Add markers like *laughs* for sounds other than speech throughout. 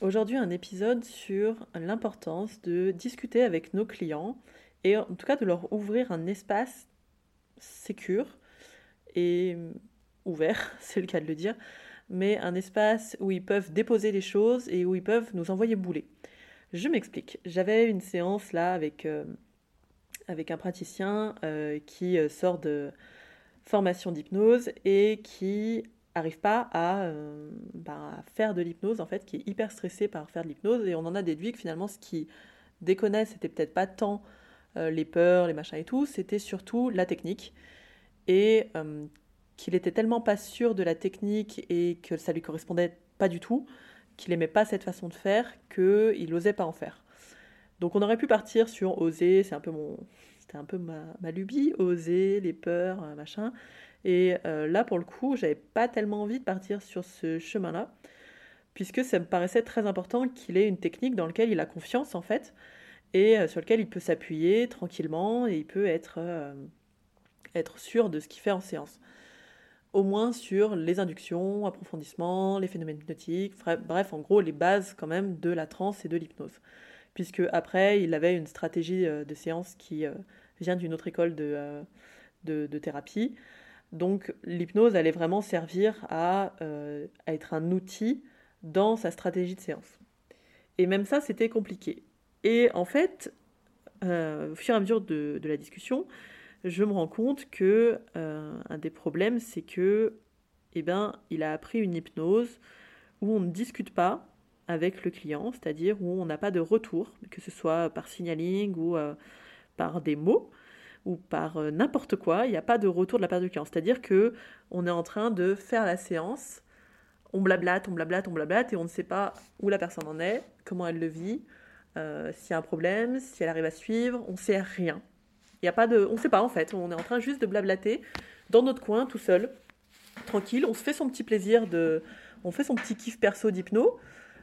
Aujourd'hui, un épisode sur l'importance de discuter avec nos clients et en tout cas de leur ouvrir un espace sécure et ouvert, *laughs* c'est le cas de le dire, mais un espace où ils peuvent déposer les choses et où ils peuvent nous envoyer bouler. Je m'explique. J'avais une séance là avec, euh, avec un praticien euh, qui euh, sort de formation d'hypnose et qui arrive pas à, bah, à faire de l'hypnose en fait, qui est hyper stressé par faire de l'hypnose et on en a déduit que finalement ce qui déconnait c'était peut-être pas tant les peurs, les machins et tout, c'était surtout la technique et qu'il était tellement pas sûr de la technique et que ça lui correspondait pas du tout, qu'il aimait pas cette façon de faire, qu'il n'osait pas en faire. Donc on aurait pu partir sur oser, c'est un peu mon, c'était un peu ma, lubie, oser, les peurs, euh, machin. Et euh, là pour le coup, j'avais pas tellement envie de partir sur ce chemin-là, puisque ça me paraissait très important qu'il ait une technique dans laquelle il a confiance en fait, et euh, sur laquelle il peut s'appuyer tranquillement et il peut être être sûr de ce qu'il fait en séance au moins sur les inductions, approfondissements, les phénomènes hypnotiques, bref, en gros, les bases quand même de la transe et de l'hypnose. Puisque après, il avait une stratégie euh, de séance qui euh, vient d'une autre école euh, de, thérapie. Donc l'hypnose allait vraiment servir à, à, être un outil dans sa stratégie de séance. Et même ça, c'était compliqué. Et en fait, au fur et à mesure de, la discussion, je me rends compte que euh, un des problèmes, c'est que, eh ben, il a appris une hypnose où on ne discute pas avec le client, c'est-à-dire où on n'a pas de retour, que ce soit par signaling ou euh, par des mots ou par euh, n'importe quoi, il n'y a pas de retour de la part du client. C'est-à-dire que on est en train de faire la séance, on blablate, on blablate, on blablate, et on ne sait pas où la personne en est, comment elle le vit, s'il y a un problème, si elle arrive à suivre, on ne sait rien. Il y a pas de, on ne sait pas en fait. On est en train juste de blablater dans notre coin, tout seul, tranquille. On se fait son petit plaisir de, on fait son petit kiff perso d'hypno.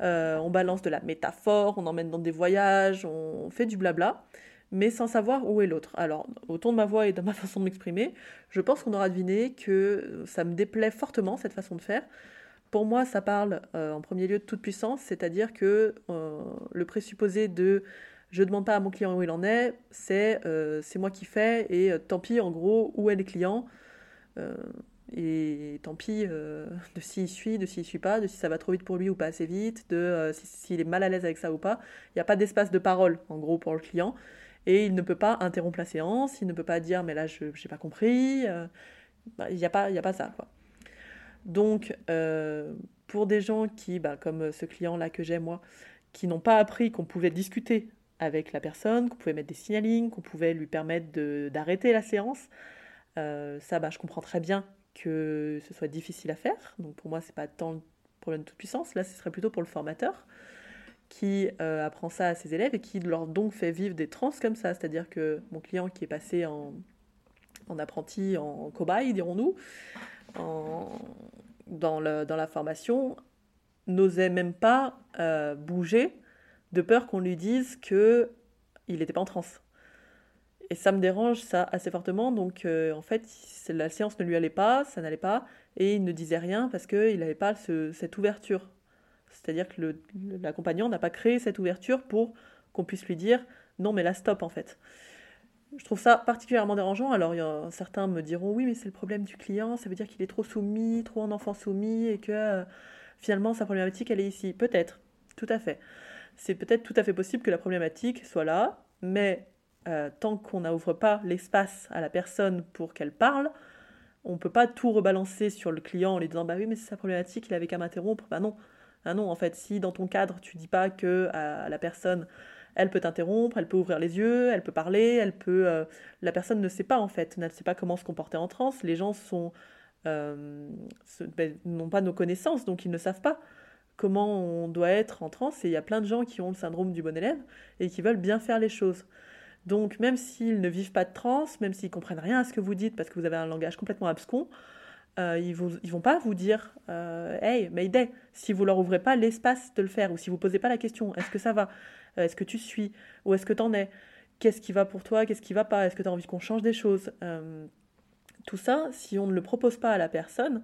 Euh, on balance de la métaphore, on emmène dans des voyages, on fait du blabla, mais sans savoir où est l'autre. Alors, au ton de ma voix et de ma *laughs* façon de m'exprimer, je pense qu'on aura deviné que ça me déplaît fortement cette façon de faire. Pour moi, ça parle euh, en premier lieu de toute puissance, c'est-à-dire que euh, le présupposé de je ne demande pas à mon client où il en est, c'est euh, moi qui fais, et euh, tant pis en gros où est le client, euh, et tant pis *laughs* de s'il suit, de s'il suit pas, de si ça va trop vite pour lui ou pas assez vite, de s'il est mal à l'aise avec ça ou pas. Il n'y a pas d'espace de parole en gros pour le client, et il ne peut pas interrompre la séance, il ne peut pas dire mais là je n'ai pas compris, bah, il n'y a, pas, a pas ça. Quoi. Donc pour des gens qui, bah, comme ce client-là que j'ai moi, qui n'ont pas appris qu'on pouvait discuter avec la personne, qu'on pouvait mettre des signalings, qu'on pouvait lui permettre d'arrêter la séance. Euh, ça, bah, je comprends très bien que ce soit difficile à faire. Donc pour moi, c'est pas tant le problème de toute puissance. Là, ce serait plutôt pour le formateur qui euh, apprend ça à ses élèves et qui leur donc fait vivre des trans comme ça. C'est-à-dire que mon client qui est passé en, en apprenti, en cobaye, dirons-nous, dans la formation, n'osait même pas euh, bouger de peur qu'on lui dise que il n'était pas en transe. Et ça me dérange ça assez fortement, donc euh, en fait la séance ne lui allait pas, ça n'allait pas, et il ne disait rien parce qu'il n'avait pas cette ouverture. C'est-à-dire que l'accompagnant n'a pas créé cette ouverture pour qu'on puisse lui dire non mais là stop en fait. Je trouve ça particulièrement dérangeant. Alors, certains me diront oui, mais c'est le problème du client, ça veut dire qu'il est trop soumis, trop en enfant soumis, et que euh, finalement sa problématique elle est ici. Peut-être, tout à fait c'est peut-être tout à fait possible que la problématique soit là, mais euh, tant qu'on n'ouvre pas l'espace à la personne pour qu'elle parle, on ne peut pas tout rebalancer sur le client en lui disant bah oui mais c'est sa problématique, il avait qu'à m'interrompre. Bah non, ah non en fait si dans ton cadre tu dis pas que à la personne elle peut t'interrompre, elle peut ouvrir les yeux, elle peut parler, elle peut. Euh, la personne ne sait pas en fait, ne sait pas comment se comporter en transe. Les gens sont euh, ben, n'ont pas nos connaissances, donc ils ne savent pas comment on doit être en transe. Et il y a plein de gens qui ont le syndrome du bon élève et qui veulent bien faire les choses. Donc même s'ils ne vivent pas de transe, même s'ils comprennent rien à ce que vous dites parce que vous avez un langage complètement abscon, euh, ils ne vont pas vous dire euh, Hey, Mayday, si vous leur ouvrez pas l'espace de le faire, ou si vous posez pas la question Est-ce que ça va? Euh, Est-ce que tu suis? Où est-ce que tu en es? Qu'est-ce qui va pour toi? Qu'est-ce qui va pas? Est-ce que tu as envie qu'on change des choses? Tout ça, si on ne le propose pas à la personne,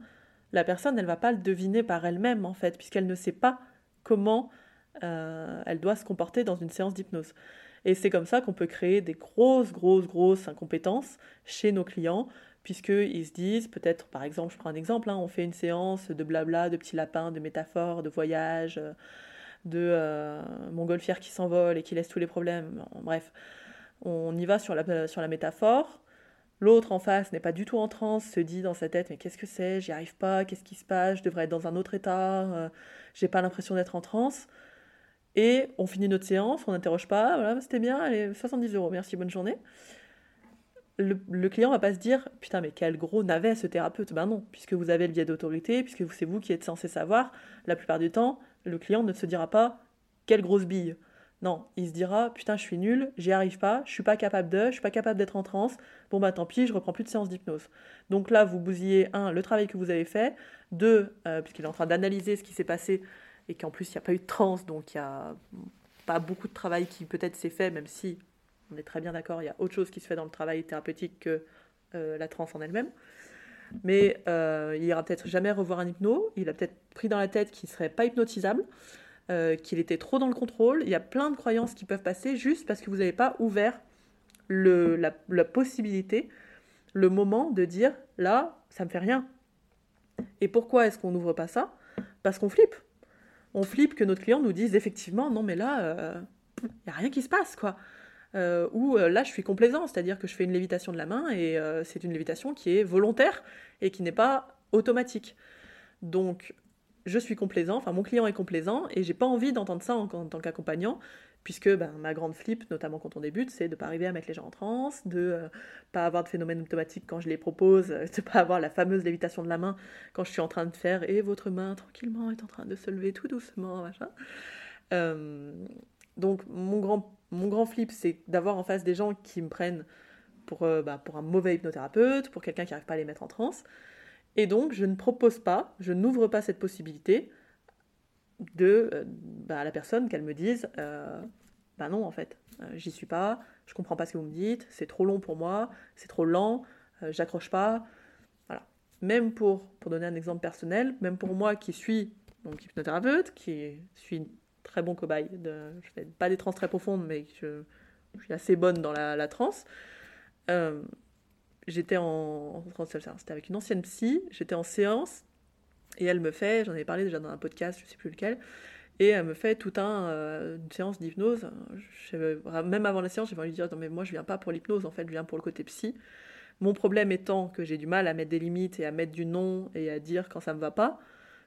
la personne, elle va pas le deviner par elle-même, en fait, puisqu'elle ne sait pas comment euh, elle doit se comporter dans une séance d'hypnose. Et c'est comme ça qu'on peut créer des grosses, grosses, grosses incompétences chez nos clients, puisqu'ils se disent, peut-être, par exemple, je prends un exemple, hein, on fait une séance de blabla, de petits lapins, de métaphores, de voyages, de euh, montgolfières qui s'envolent et qui laissent tous les problèmes. Bref, on y va sur la, sur la métaphore. L'autre en face n'est pas du tout en transe, se dit dans sa tête mais qu'est-ce que c'est, j'y arrive pas, qu'est-ce qui se passe, je devrais être dans un autre état, euh, j'ai pas l'impression d'être en transe. Et on finit notre séance, on n'interroge pas, voilà, c'était bien, allez, 70 euros, merci, bonne journée. Le, le, client va pas se dire putain mais quel gros navet ce thérapeute. Ben non, puisque vous avez le biais d'autorité, puisque c'est vous qui êtes censé savoir, la plupart du temps, le client ne se dira pas quelle grosse bille. Non, il se dira putain, je suis nul, j'y arrive pas, je suis pas capable de, je suis pas capable d'être en transe. Bon bah tant pis, je reprends plus de séance d'hypnose. Donc là, vous bousillez un le travail que vous avez fait, deux euh, puisqu'il est en train d'analyser ce qui s'est passé et qu'en plus il n'y a pas eu de transe, donc il y a pas beaucoup de travail qui peut-être s'est fait, même si on est très bien d'accord, il y a autre chose qui se fait dans le travail thérapeutique que euh, la transe en elle-même. Mais euh, il ira peut-être jamais revoir un hypno, il a peut-être pris dans la tête qu'il serait pas hypnotisable. Euh, qu'il était trop dans le contrôle. Il y a plein de croyances qui peuvent passer juste parce que vous n'avez pas ouvert la, possibilité, le moment de dire là, ça me fait rien. Et pourquoi est-ce qu'on n'ouvre pas ça? Parce qu'on flippe. On flippe que notre client nous dise effectivement non mais là, il n'y a rien qui se passe quoi. Euh, ou là je suis complaisant, c'est-à-dire que je fais une lévitation de la main et c'est une lévitation qui est volontaire et qui n'est pas automatique. Donc je suis complaisant, enfin mon client est complaisant, et j'ai pas envie d'entendre ça en, tant qu'accompagnant, puisque ben, ma grande flip, notamment quand on débute, c'est de pas arriver à mettre les gens en transe, de euh, pas avoir de phénomène automatique quand je les propose, de pas avoir la fameuse lévitation de la main quand je suis en train de faire et votre main tranquillement est en train de se lever tout doucement, machin. Euh, donc mon grand, mon grand flip, c'est d'avoir en face des gens qui me prennent pour, euh, bah, pour un mauvais hypnothérapeute, pour quelqu'un qui n'arrive pas à les mettre en transe. Et donc, je ne propose pas, je n'ouvre pas cette possibilité de euh, bah, à la personne qu'elle me dise euh, bah non en fait euh, j'y suis pas je comprends pas ce que vous me dites c'est trop long pour moi c'est trop lent j'accroche pas voilà même pour pour donner un exemple personnel même pour moi qui suis donc hypnothérapeute qui suis très bon cobaye je fais pas des trans très profondes mais je, suis assez bonne dans la, la transe j'étais en. C'était avec une ancienne psy, j'étais en séance, et elle me fait, j'en avais parlé déjà dans un podcast, je sais plus lequel, et elle me fait tout un, euh, une séance d'hypnose. Même avant la séance, j'avais envie de dire Non, mais moi je viens pas pour l'hypnose, en fait, je viens pour le côté psy. Mon problème étant que j'ai du mal à mettre des limites et à mettre du non et à dire quand ça me va pas.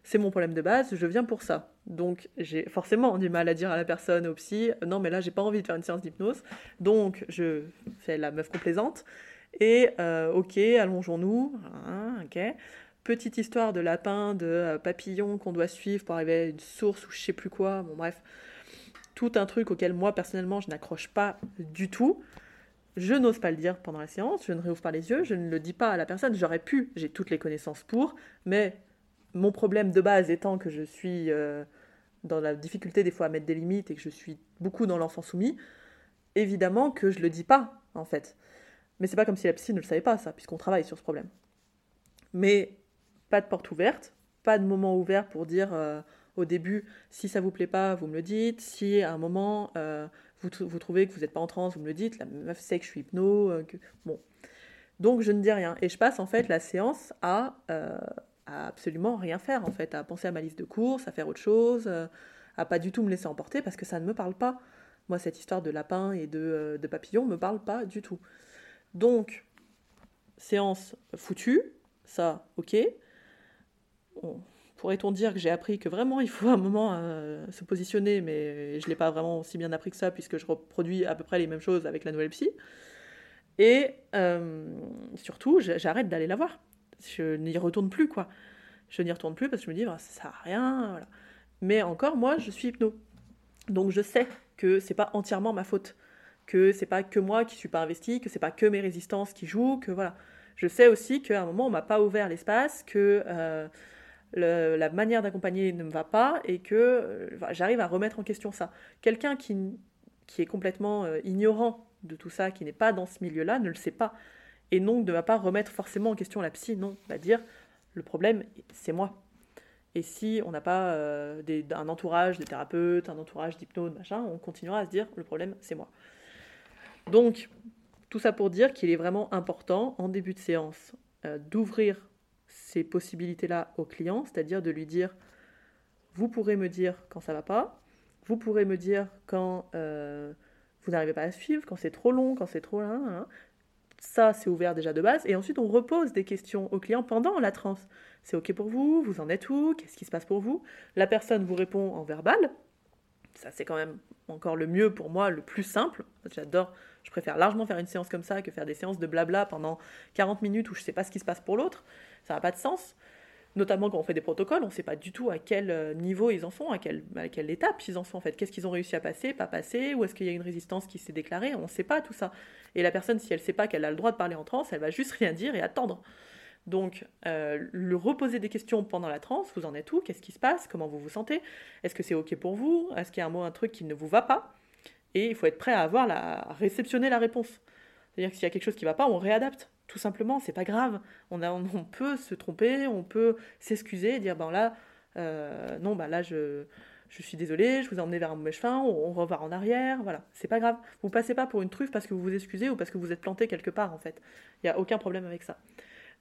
C'est mon problème de base, je viens pour ça. Donc j'ai forcément du mal à dire à la personne, au psy, non mais là j'ai pas envie de faire une séance d'hypnose. Donc je fais la meuf complaisante et euh, ok, allongeons-nous. Hein, ok. Petite histoire de lapin, de euh, papillon qu'on doit suivre pour arriver à une source ou je sais plus quoi. Bon, bref. Tout un truc auquel moi, personnellement, je n'accroche pas du tout. Je n'ose pas le dire pendant la séance, je ne réouvre pas les yeux, je ne le dis pas à la personne. J'aurais pu, j'ai toutes les connaissances pour, mais mon problème de base étant que je suis euh, dans la difficulté des fois à mettre des limites et que je suis beaucoup dans l'enfant soumis, évidemment que je le dis pas, en fait. Mais c'est pas comme si la psy ne le savait pas, ça, puisqu'on travaille sur ce problème. Mais pas de porte ouverte, pas de moment ouvert pour dire euh, au début, si ça vous plaît pas, vous me le dites. Si à un moment, euh, vous, trouvez que vous n'êtes pas en transe, vous me le dites. La meuf sait que je suis hypno. Bon. Donc je ne dis rien. Et je passe en fait la séance à, absolument rien faire, en fait, à penser à ma liste de courses, à faire autre chose, à pas du tout me laisser emporter parce que ça ne me parle pas. Moi, cette histoire de lapin et de, de papillon me parle pas du tout. Donc, séance foutue, ça, ok. Pourrait-on dire que j'ai appris que vraiment il faut un moment euh, se positionner, mais je ne l'ai pas vraiment aussi bien appris que ça, puisque je reproduis à peu près les mêmes choses avec la nouvelle psy. Et euh, surtout, j'arrête d'aller la voir. Je n'y retourne plus, quoi. Je n'y retourne plus parce que je me dis, bah, ça sert à rien. Voilà. Mais encore, moi, je suis hypno. Donc je sais que c'est pas entièrement ma faute que c'est pas que moi qui suis pas investi, que c'est pas que mes résistances qui jouent, que voilà. Je sais aussi qu'à un moment on m'a pas ouvert l'espace, que euh, la manière d'accompagner ne me va pas et que euh, j'arrive à remettre en question ça. Quelqu'un qui, qui est complètement euh, ignorant de tout ça, qui n'est pas dans ce milieu-là, ne le sait pas. Et donc ne va pas remettre forcément en question la psy, non, va dire le problème c'est moi. Et si on n'a pas un entourage de thérapeutes, un entourage d'hypnose, machin, on continuera à se dire le problème c'est moi. Donc, tout ça pour dire qu'il est vraiment important en début de séance d'ouvrir ces possibilités-là au client, c'est-à-dire de lui dire vous pourrez me dire quand ça va pas, vous pourrez me dire quand euh, vous n'arrivez pas à suivre, quand c'est trop long, quand c'est trop là. Ça, c'est ouvert déjà de base. Et ensuite, on repose des questions au client pendant la transe. C'est OK pour vous? Vous en êtes où? Qu'est-ce qui se passe pour vous? La personne vous répond en verbal. Ça, c'est quand même encore le mieux pour moi, le plus simple. J'adore, je préfère largement faire une séance comme ça que faire des séances de blabla pendant 40 minutes où je ne sais pas ce qui se passe pour l'autre. Ça n'a pas de sens notamment quand on fait des protocoles, on ne sait pas du tout à quel euh, niveau ils en sont, à quelle, étape ils en sont en fait. Qu'est-ce qu'ils ont réussi à passer, pas passer, ou est-ce qu'il y a une résistance qui s'est déclarée, on ne sait pas tout ça. Et la personne, si elle ne sait pas qu'elle a le droit de parler en transe, elle va juste rien dire et attendre. Donc, euh, le reposer des questions pendant la transe, vous en êtes où Qu'est-ce qui se passe Comment vous vous sentez Est-ce que c'est OK pour vous Est-ce qu'il y a un mot, un truc qui ne vous va pas Et il faut être prêt à avoir la, à réceptionner la réponse. C'est-à-dire que s'il y a quelque chose qui ne va pas, on réadapte tout simplement, c'est pas grave. On, peut se tromper, on peut s'excuser et dire ben là, euh, non, bah là, je, suis désolé, je vous ai emmené vers un mauvais chemin, on, on en arrière, voilà, c'est pas grave. Vous passez pas pour une truffe parce que vous vous excusez ou parce que vous êtes planté quelque part en fait. Il n'y a aucun problème avec ça.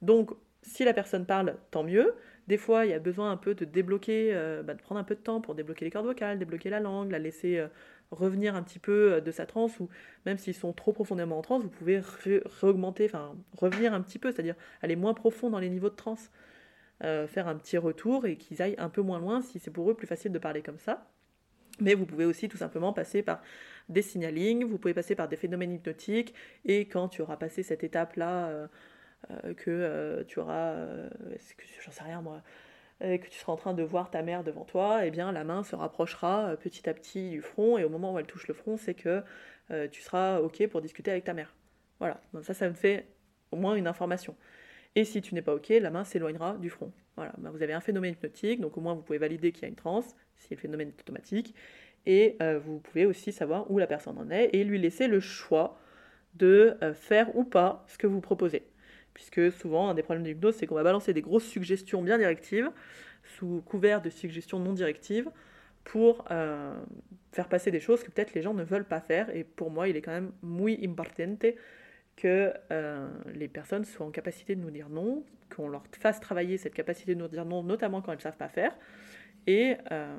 Donc, si la personne parle, tant mieux. Des fois, il y a besoin un peu de débloquer, euh, bah, de prendre un peu de temps pour débloquer les cordes vocales, débloquer la langue, la laisser euh, revenir un petit peu euh, de sa transe, ou même s'ils sont trop profondément en transe, vous pouvez réaugmenter, enfin revenir un petit peu, c'est-à-dire aller moins profond dans les niveaux de transe, euh, faire un petit retour et qu'ils aillent un peu moins loin si c'est pour eux plus facile de parler comme ça. Mais vous pouvez aussi tout simplement passer par des signalings, vous pouvez passer par des phénomènes hypnotiques, et quand tu auras passé cette étape-là, euh, que tu auras, j'en sais rien moi, et que tu seras en train de voir ta mère devant toi, eh bien la main se rapprochera euh, petit à petit du front et au moment où elle touche le front, c'est que euh, tu seras OK pour discuter avec ta mère. Voilà, ça, me fait au moins une information. Et si tu n'es pas OK, la main s'éloignera du front. Voilà, ben, vous avez un phénomène hypnotique, donc au moins vous pouvez valider qu'il y a une transe, si le phénomène est automatique, et euh, vous pouvez aussi savoir où la personne en est et lui laisser le choix de faire ou pas ce que vous proposez puisque souvent, un des problèmes de l'hypnose, c'est qu'on va balancer des grosses suggestions bien directives, sous couvert de suggestions non directives, pour euh, faire passer des choses que peut-être les gens ne veulent pas faire. Et pour moi, il est quand même muy importante que euh, les personnes soient en capacité de nous dire non, qu'on leur fasse travailler cette capacité de nous dire non, notamment quand elles ne savent pas faire, et, euh,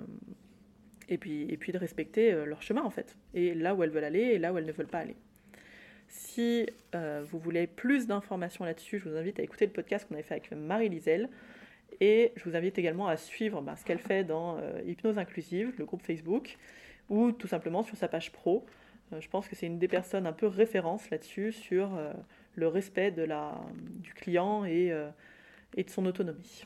et, puis, et puis de respecter leur chemin en fait, et là où elles veulent aller et là où elles ne veulent pas aller. Si euh, vous voulez plus d'informations là-dessus, je vous invite à écouter le podcast qu'on avait fait avec Marie Liselle. Et je vous invite également à suivre bah, ce qu'elle fait dans euh, Hypnose Inclusive, le groupe Facebook, ou tout simplement sur sa page pro. Euh, je pense que c'est une des personnes un peu référence là-dessus, sur le respect de la, du client et, et de son autonomie.